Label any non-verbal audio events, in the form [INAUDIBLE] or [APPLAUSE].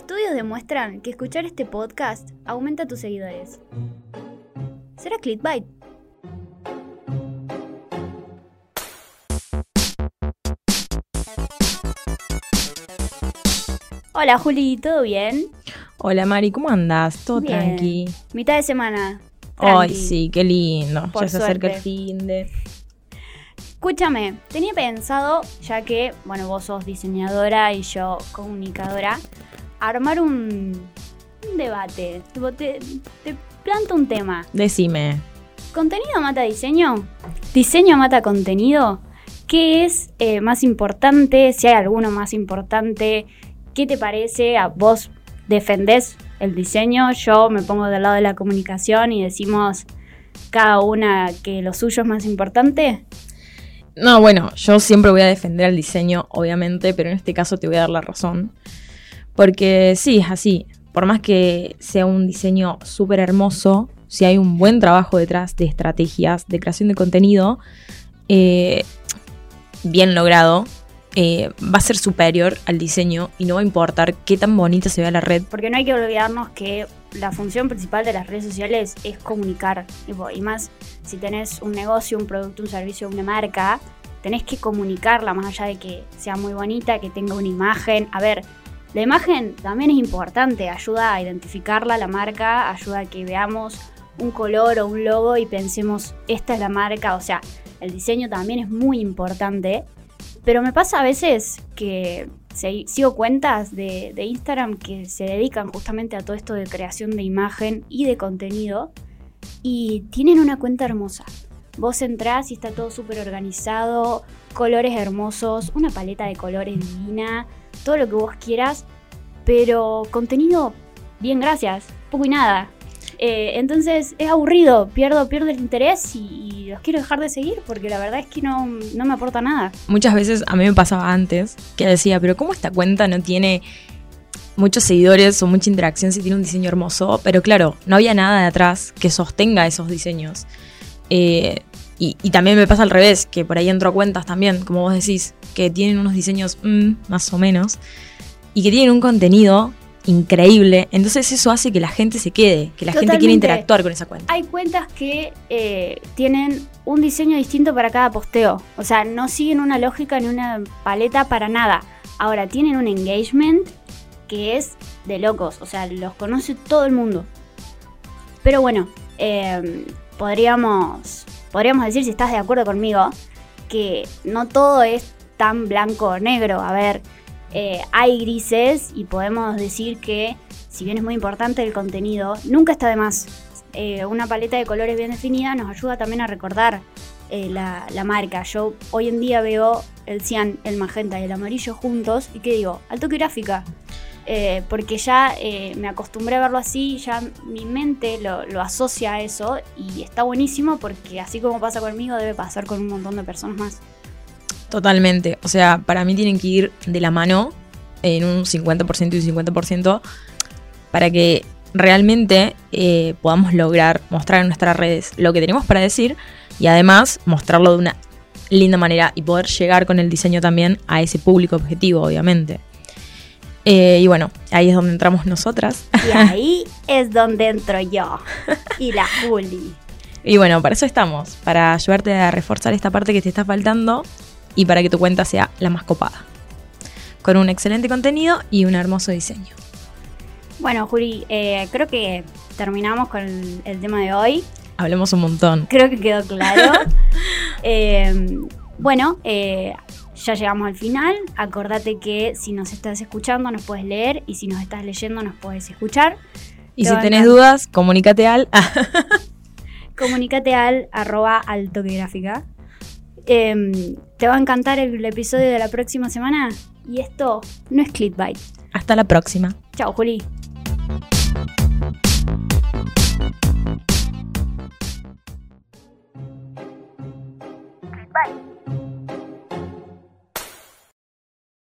Estudios demuestran que escuchar este podcast aumenta tus seguidores. ¿Será clickbait? Hola Juli, ¿todo bien? Hola Mari, ¿cómo andas? Todo Bien. tranqui. Mitad de semana. Ay, sí, qué lindo. Por ya se acerca el suerte. fin de. Escúchame, tenía pensado, ya que, bueno, vos sos diseñadora y yo comunicadora, armar un, un debate. Tipo, te, te planto un tema. Decime. ¿Contenido mata diseño? ¿Diseño mata contenido? ¿Qué es eh, más importante? Si hay alguno más importante, ¿qué te parece? ¿A vos defendés el diseño? Yo me pongo del lado de la comunicación y decimos cada una que lo suyo es más importante. No, bueno, yo siempre voy a defender el diseño, obviamente, pero en este caso te voy a dar la razón. Porque sí, es así. Por más que sea un diseño súper hermoso, si hay un buen trabajo detrás de estrategias de creación de contenido, eh, bien logrado, eh, va a ser superior al diseño y no va a importar qué tan bonita se vea la red. Porque no hay que olvidarnos que la función principal de las redes sociales es comunicar. Y más si tenés un negocio, un producto, un servicio, una marca, tenés que comunicarla más allá de que sea muy bonita, que tenga una imagen. A ver, la imagen también es importante, ayuda a identificarla, la marca, ayuda a que veamos un color o un logo y pensemos, esta es la marca. O sea, el diseño también es muy importante. Pero me pasa a veces que sigo cuentas de, de Instagram que se dedican justamente a todo esto de creación de imagen y de contenido y tienen una cuenta hermosa. Vos entrás y está todo súper organizado, colores hermosos, una paleta de colores divina, todo lo que vos quieras, pero contenido, bien, gracias, poco y nada. Eh, entonces es aburrido, pierdo, pierdo el interés y, los quiero dejar de seguir porque la verdad es que no, no me aporta nada. Muchas veces a mí me pasaba antes que decía, pero ¿cómo esta cuenta no tiene muchos seguidores o mucha interacción si tiene un diseño hermoso? Pero claro, no había nada de atrás que sostenga esos diseños. Eh, y, y también me pasa al revés, que por ahí entro a cuentas también, como vos decís, que tienen unos diseños mm, más o menos y que tienen un contenido increíble. Entonces eso hace que la gente se quede, que la gente quiera interactuar con esa cuenta. Hay cuentas que eh, tienen un diseño distinto para cada posteo. O sea, no siguen una lógica ni una paleta para nada. Ahora, tienen un engagement que es de locos. O sea, los conoce todo el mundo. Pero bueno, eh, podríamos, podríamos decir, si estás de acuerdo conmigo, que no todo es tan blanco o negro. A ver, eh, hay grises y podemos decir que, si bien es muy importante el contenido, nunca está de más eh, una paleta de colores bien definida nos ayuda también a recordar eh, la, marca. Yo hoy en día veo el cian, el magenta y el amarillo juntos y ¿qué digo? Al toque gráfica. Eh, porque ya eh, me acostumbré a verlo así, ya mi mente lo, asocia a eso y está buenísimo porque así como pasa conmigo debe pasar con un montón de personas más. Totalmente. O sea, para mí tienen que ir de la mano en un 50% y un 50% para que realmente eh, podamos lograr mostrar en nuestras redes lo que tenemos para decir y además mostrarlo de una linda manera y poder llegar con el diseño también a ese público objetivo, obviamente. Eh, y bueno, ahí es donde entramos nosotras. Y ahí es donde entro yo y la Juli. Y bueno, para eso estamos, para ayudarte a reforzar esta parte que te está faltando y para que tu cuenta sea la más copada. Con un excelente contenido y un hermoso diseño. Bueno, Juli, eh, creo que terminamos con el, el tema de hoy. Hablemos un montón. Creo que quedó claro. [LAUGHS] Eh, bueno, eh, ya llegamos al final. Acordate que si nos estás escuchando nos puedes leer y si nos estás leyendo nos puedes escuchar. Y Te si a tenés dudas, comunícate al... [LAUGHS] Comunícate al arroba altográfica. Eh, ¿Te va a encantar el episodio de la próxima semana? Y esto no es clickbait. Hasta la próxima. Chao, Juli.